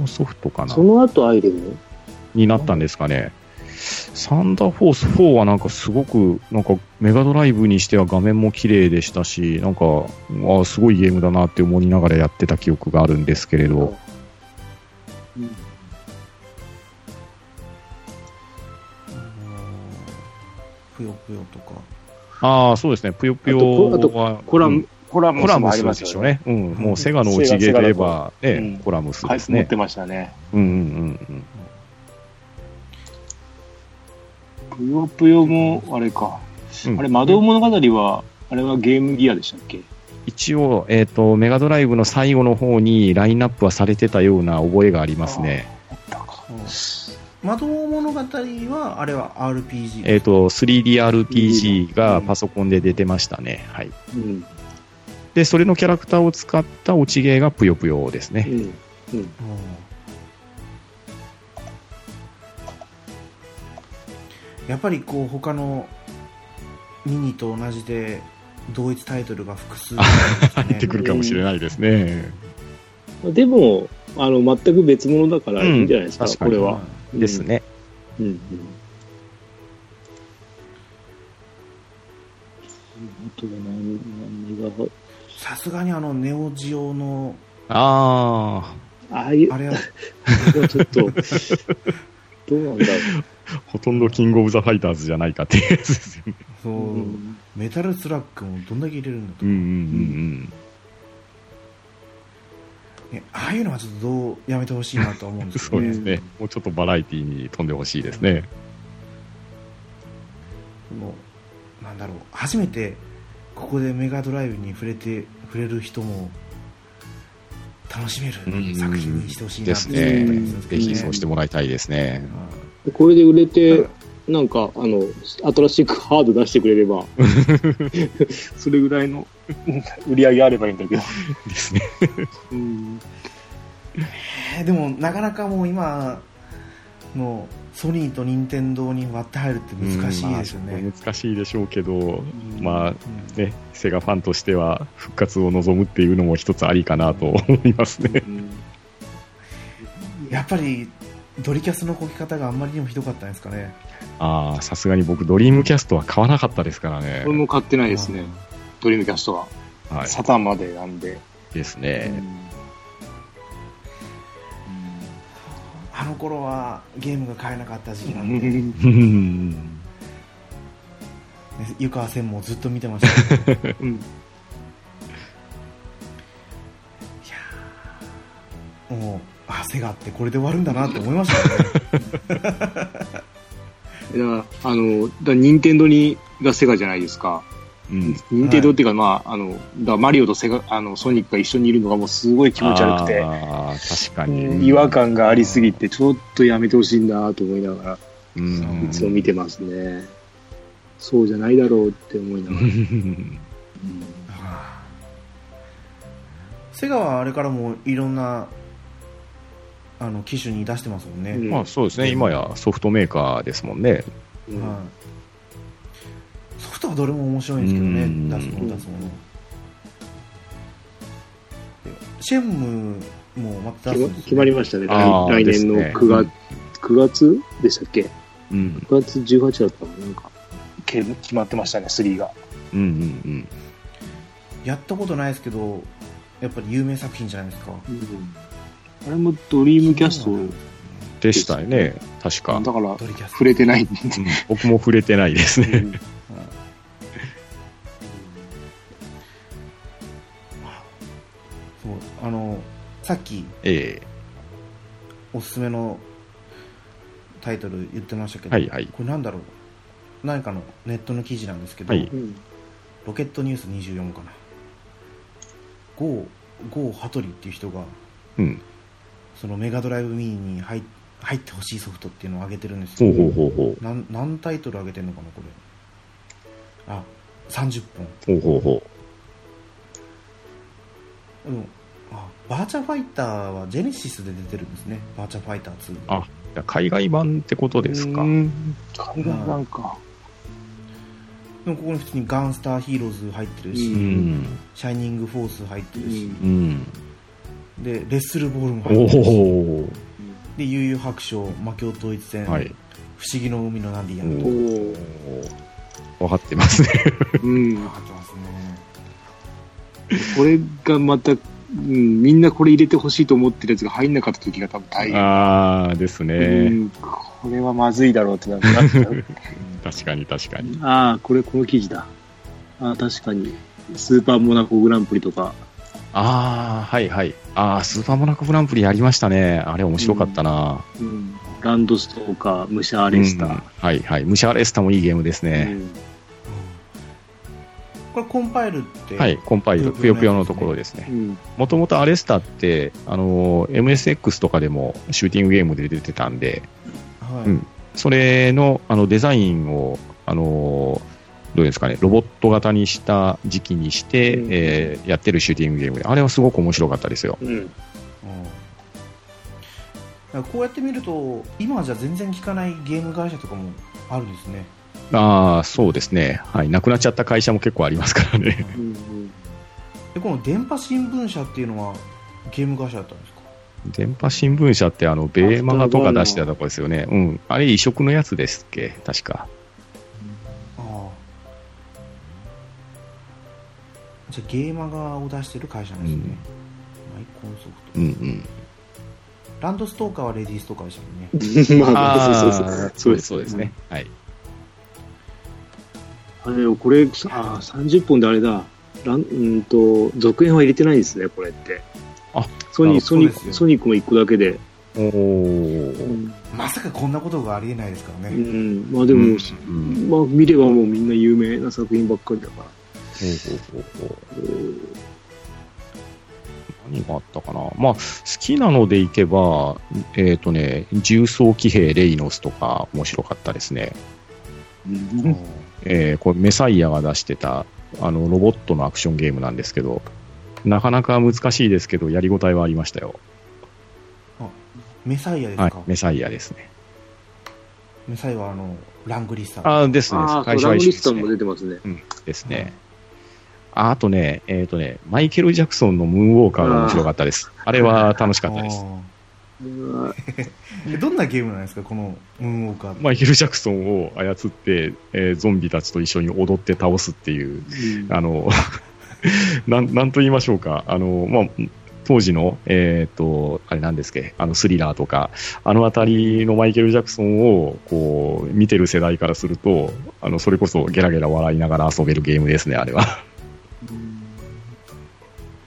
れ？ソフトかな？その後アイレムに？なったんですかね。サンダーフォース4はなんかすごく、なんかメガドライブにしては画面も綺麗でしたし、なんか、あすごいゲームだなって思いながらやってた記憶があるんですけれど、うんぷよぷよとかああ、そうですね、ぷよぷよは、コラム、うんコラムスもありコラムスますよね。でしょうね。うん、もうセガの落ちゲーで言えば、ね、うんコラムスはいですね持って。ましたね。うんうんうんぷよぷよも、あれか。うん。あれ、魔導物語は、あれはゲームギアでしたっけ？一応、えっ、と、メガドライブの最後の方にラインナップはされてたような覚えがありますね。あったか。魔導物語はあれは RPG えっ、と、3DRPG がパソコンで出てましたね。はい。うん。で、それのキャラクターを使った落ちゲーがぷよぷよですね。うん。うん。うんやっぱりこう他のミニと同じで同一タイトルが複数 入ってくるかもしれないですね。でも、あの、全く別物だからいいんじゃないですか、うんこれは。ですね。うん。うん。あとは何、何が、さすがにあのネオジオのあああいう、あれはあれはちょっと、どうなんだろあ、ほとんどキングオブザファイターズじゃないかっていうやつですよね。そう、う。うんメタルスラッグもどんだけ入れるんだと、うんうんうんねああいうのはちょっとどうやめてほしいなと思うんうん。ですけどね そうですね。もうちょっとバラエティに飛んでほしいですね。もうなんだろう初めてここでメガドライブに触れて触れる人も楽しめる作品にしてほしいなってですねぜひそうしてもらいたいですね。でこれで売れて、なんか、あの、新しくハード出してくれれば、それぐらいの 売り上げあればいいんだけど。ですね。うん。えーでもなかなかもう今のソニーと任天堂に割って入るって難しいですよね、うんまあ難しいでしょうけど、まあうんね、セガファンとしては復活を望むっていうのも一つありかなと思いますね。やっぱりドリキャスのこぎ方があんまりにもひどかったんですかねああ、さすがに僕、ドリームキャストは買わなかったですからねこ。れも買ってないですね。ドリームキャストは。はい。サタンまでなんで。ですね。あの頃はゲームが買えなかった時期なんで、湯川専もずっと見てましたけどうん。もうあセガってこれで終わるんだなって思いましたよねだから、あの、だ任天堂に、がセガじゃないですか。うん任天堂っていうか、まあ、あの、だマリオとセガ、あの、ソニックが一緒にいるのがもうすごい気持ち悪くて、ああ、確かうんに。違和感がありすぎて、ちょっとやめてほしいんだと思いながら、うん。いつも見てますね。そうじゃないだろうって思いながら。うんセガはあれからもいろんなあの機種に出してますもんね、うん。まあそうですね、今やソフトメーカーですもんね。うん。はい、ソフトはどれも面白いんですけどね。うん。出すもの出すもの。でシェンムもまた出すね。決まりましたね。来来年のですね9月、9月でしたっけ？うん。?9 月18だったかななんか、け決まってましたね、3が。うんうんうん。やったことないですけどやっぱり有名作品じゃないですかあれもドリームキャストでしたよね、確か。だから、触れてない、ね、僕も触れてないですね。うあのさっき、え、おすすめのタイトル言ってましたけど、はいはい、これなんだろう？何かのネットの記事なんですけど、はい、ロケットニュース24かな。郷羽鳥っていう人が、うん、そのメガドライブミニに入入ってほしいソフトっていうのを上げてるんですよほうほうほうほう。なん何タイトル上げてるのかなこれあ30本ほうほうほでもあバーチャファイターはジェネシスで出てるんですねバーチャファイター2あう。海外版ってことですか。うん海外なんか。でもここに普通にガンスターヒーローズ入ってるし。シャイニングフォース入ってるし、うん。でレッスルボールもお入ってる。で悠々白書魔境統一戦、はい。不思議の海のナンディアンおとお分かってますね。うん。入ってますねこれがまた、うん、みんなこれ入れてほしいと思ってるやつが入んなかった時が多分大変。ああ、ですうね。ん、これはまずいだろうってなっちゃう確かに確かに。ああ、これこの記事だ。ああ、確かに。スーパーモナコグランプリとか。ああ、はいはい。ああ、スーパーモナコグランプリやりましたね。あれ面白かったな。うん。ランドストーカー、ムシャーレスタうんー。はいはい。ムシャーレスタもいいゲームですね。これコンパイルって、はい、コンパイル、ぷよぷよのところですねう。ん。もともとアレスタって、あの、MSX とかでもシューティングゲームで出てたんで、はいうんそれのあのデザインを、あのどうですかね、ロボット型にした時期にして、うんえーやってるシューティングゲームで、あれはすごく面白かったですよ。うん。うんこうやって見ると今じゃ全然聞かないゲーム会社とかもあるんですねああ、そうですね。はい。なくなっちゃった会社も結構ありますからね。うん。でこの電波新聞社っていうのはゲーム会社だったんですか？電波新聞社って、あの、ベーマガとか出してたとこですよね。うん。あれ異色のやつですっけ？確か。じゃあゲーマガを出してる会社なんですね、うんマイコンソフト、うんうん。ランドストーカーはレディーストーカーでしたもんね まあ、そうそうあそうー。そうです、そうですね。。はい。あれよ、これ、ああ、30本であれだ。ランうんと、続編は入れてないんですね、これって。あソニー、あソニソニックも1個だけで。おー。うん。まさかこんなことがありえないですからうね、ん、まあでも、うんまあ見ればもうみんな有名な作品ばっかりだから。何があったかな。まあ、好きなのでいけば、えっ、とね、重装騎兵レイノスとか面白かったですね。うんえーこれメサイアが出してた、あの、ロボットのアクションゲームなんですけど、なかなか難しいですけど、やりごたえはありましたよ。メサイアですか、はい、メサイアですね。メサイアはあのラングリッサーあーですね。ああ、会社は一緒ですねリスタンも出てますね。うん、ですね。ああとね、えっ、とね、マイケル・ジャクソンのムーンウォーカーが面白かったです。あれは楽しかったです。どんなゲームなんですかこのムーンウォーカーマイケル・ジャクソンを操って、えーゾンビたちと一緒に踊って倒すっていう、うんあの、なん、なんと言いましょうか。あの、まあ、当時の、えっ、と、あれなんですっけ、あの、スリラーとか、あのあたりのマイケル・ジャクソンを、こう、見てる世代からすると、あの、それこそゲラゲラ笑いながら遊べるゲームですね、あれは。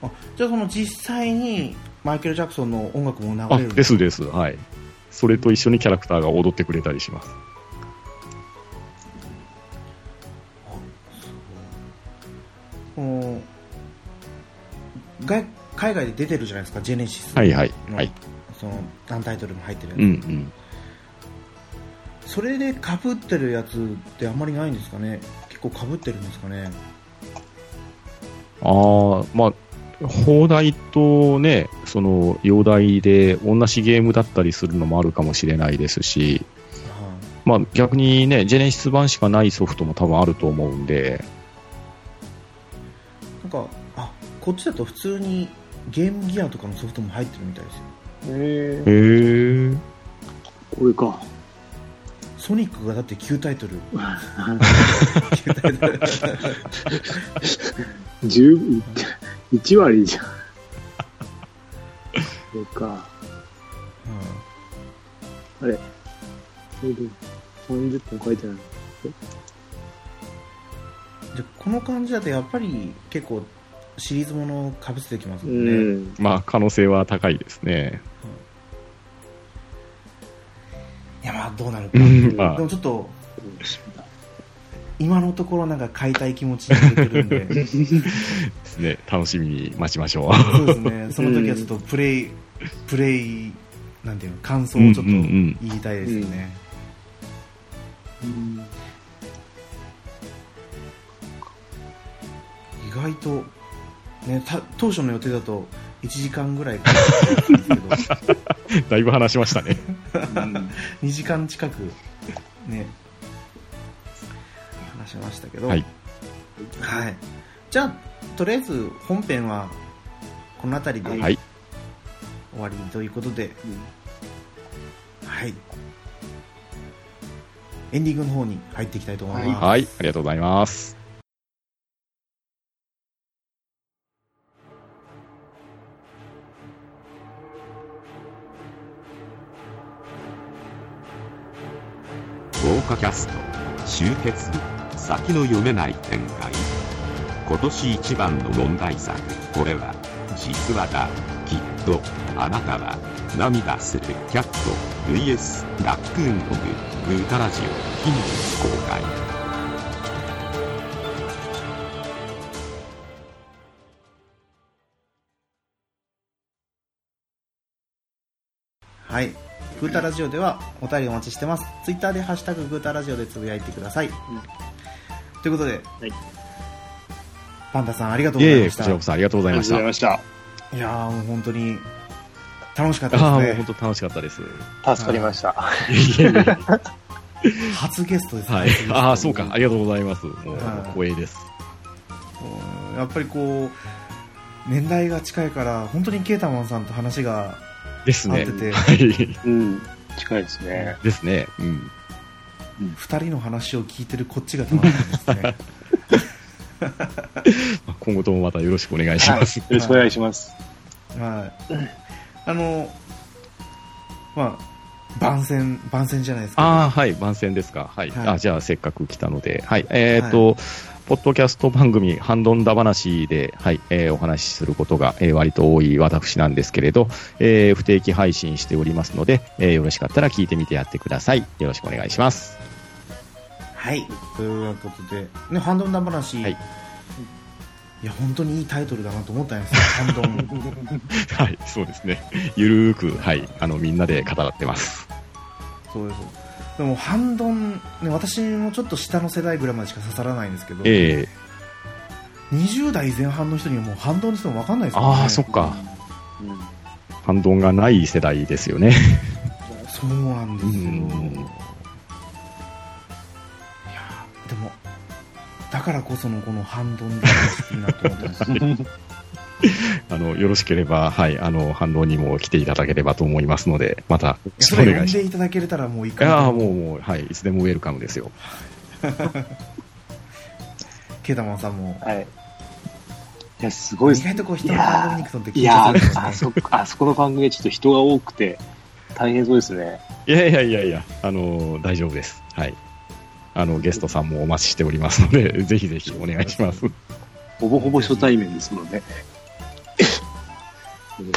あじゃあその実際にマイケル・ジャクソンの音楽も流あ、れるんですです。はい。それと一緒にキャラクターが踊ってくれたりします。外海外で出てるじゃないですかジェネシスはいはい。のはい。その何タイトルも入ってるやつ、うんうん。それでかぶってるやつってあんまりないんですかね？結構かぶってるんですかね？ああ、まあ、放題とね、その、容題で同じゲームだったりするのもあるかもしれないですし、まあ逆にね、ジェネシス版しかないソフトも多分あると思うんで、なんかあこっちだと普通にゲームギアとかのソフトも入ってるみたいですよえへー、え。これか。ソニックがだって9タイトル9タイトル10 1割じゃん。これか。あれそれで30本書いてない。じゃあこの感じだとやっぱり結構シリーズものかぶせてきますうもんね、ん。まあ、可能性は高いですね。いやまあどうなるか、うん、まあ。でも、ちょっと今のところなんか買いたい気持ちに出てるんで。ですね、楽しみに待ちましょう。そうですね。その時はちょっとプレイプレイなんていうの感想をちょっとうんうんうん。言いたいですね、うん。意外と、ね、た当初の予定だと1時間ぐらいかかったんですけど だいぶ話しましたね。うん。2時間近くね。話しましたけど。はい、はい。じゃあとりあえず本編はこの辺りではい。終わりということで、はい。エンディングの方に入っていきたいと思います、はい、ありがとうございます。カキャスト集結先の読めない展開。今年一番の問題作。これは実話だ。きっとあなたは涙する。キャット VS ラックーンドググータラジオ。近日公開。グータラジオではお便りお待ちしてます。ツイッターでハッシュタググータラジオでつぶやいてください。ということで、はいパンダさんありがとういえいえ、ございました。こちらこそありがとうございました。ありがとうございました。いやーもう本当に楽しかったああ、もうですね。本当楽しかったです。助かりました。いえいえ初ゲストですね。はいああ、そうか。ありがとうございます。もうはい、光栄です。うんやっぱりこう、年代が近いから、本当にケータマンさんと話がですね。ててはい。うん。近いですね。ですね。うん。二人の話を聞いてるこっちが楽しいですね。まあ今後ともまたよろしくお願いします。よろしくお願いします。はい。あの、まあ、番宣、番宣じゃないですか。ああ、はい。番宣ですか。はい。はいあじゃあ、せっかく来たので。はい。えっ、と、ポッドキャスト番組、ハンドンダ話で、はい、えーお話しすることが、えー割と多い私なんですけれど、えー不定期配信しておりますので、えーよろしかったら聞いてみてやってください。よろしくお願いします。はい。ということで、ね、ハンドンダ話、はいいや、本当にいいタイトルだなと思ったんですよ、ハンドン。はい、そうですね。ゆるーく、はい、あの、みんなで語らってます。そうです。でも、ハンドン、ね、私もちょっと下の世代ぐらいまでしか刺さらないんですけど、ええ20代前半の人にはもうハンドンっても分かんないですよね。ああ、そっか。うんハンドンがない世代ですよね。そうなんですよ。うんいやーでも、だからこそのこのハンドンダ好きになって思ってます。あの、よろしければ、はい、あの、反応にも来ていただければと思いますので、また、それお願いします。呼んでいただけれたらもういいいやーかもう、もう、はい、いつでもウェルカムですよ。ケータマンさんも。はい。いや、すごいです意外とこう人の番組に行くのって緊いや張するんですよねあそこ、あそこの番組はちょっと人が多くて、大変そうですね。いやいやいやいや、あの、大丈夫です。はい。あの、ゲストさんもお待ちしておりますので、ぜひぜひお願いします。ほぼほぼ初対面ですもんね。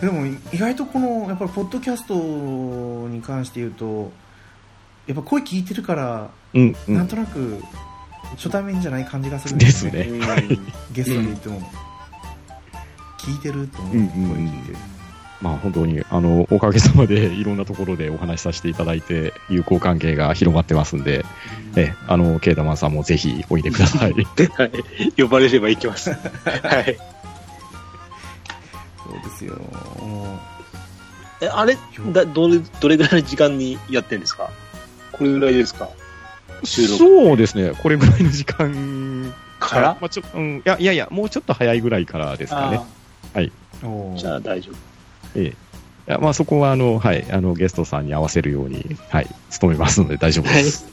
でも意外とこのやっぱりポッドキャストに関して言うとやっぱ声聞いてるから、うん、うん。なんとなく初対面じゃない感じがするんですよね。うんはい。ゲストに言っても、聞いてると思う、うんうんうん声聞いてるまあ本当に、あの、おかげさまでいろんなところでお話しさせていただいて、友好関係が広がってますんで、え、あの、ケイタマンさんもぜひおいでください。はい。呼ばれれば行きます。はい。そうですよ。もえ、あれ、だ、どれ、どれぐらいの時間にやってんですか？これぐらいですか？収録。そうですね、これぐらいの時間から？まあちょうん、いやいやいや、もうちょっと早いぐらいからですかね。うおー。じゃあ大丈夫。ええ。いやまあそこは、あの、はい、あの、ゲストさんに合わせるように、はい、努めますので大丈夫です。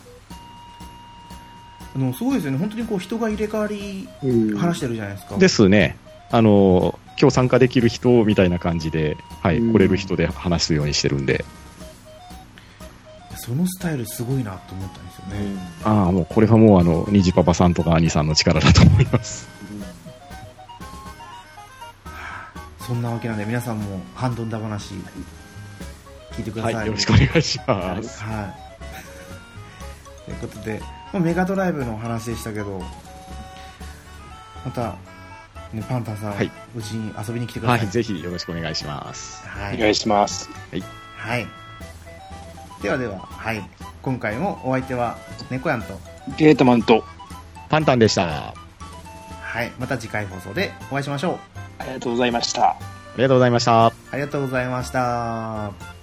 でもすごいですよね。本当にこう人が入れ替わりうん。話してるじゃないですか、ですね。あの、今日参加できる人みたいな感じで、はい、うん来れる人で話すようにしてるんで、そのスタイルすごいなと思ったんですよね、ああ、もうこれはもうあの、虹パパさんとか兄さんの力だと思います。そんなわけなんで皆さんもハンドンダ話聞いてください、はい、よろしくお願いします。はい。ということで、まあ、メガドライブのお話でしたけど、また、ね、パンタンさん、はいうちに遊びに来てください。はい、ぜひよろしくお願いします。はい。お願いします。はい。ではでは、はい。今回もお相手は、猫やんと、ゲートマンと、パンタンでした。あはい。また次回放送でお会いしましょう。ありがとうございました。りがとうございました。ありがとうございました。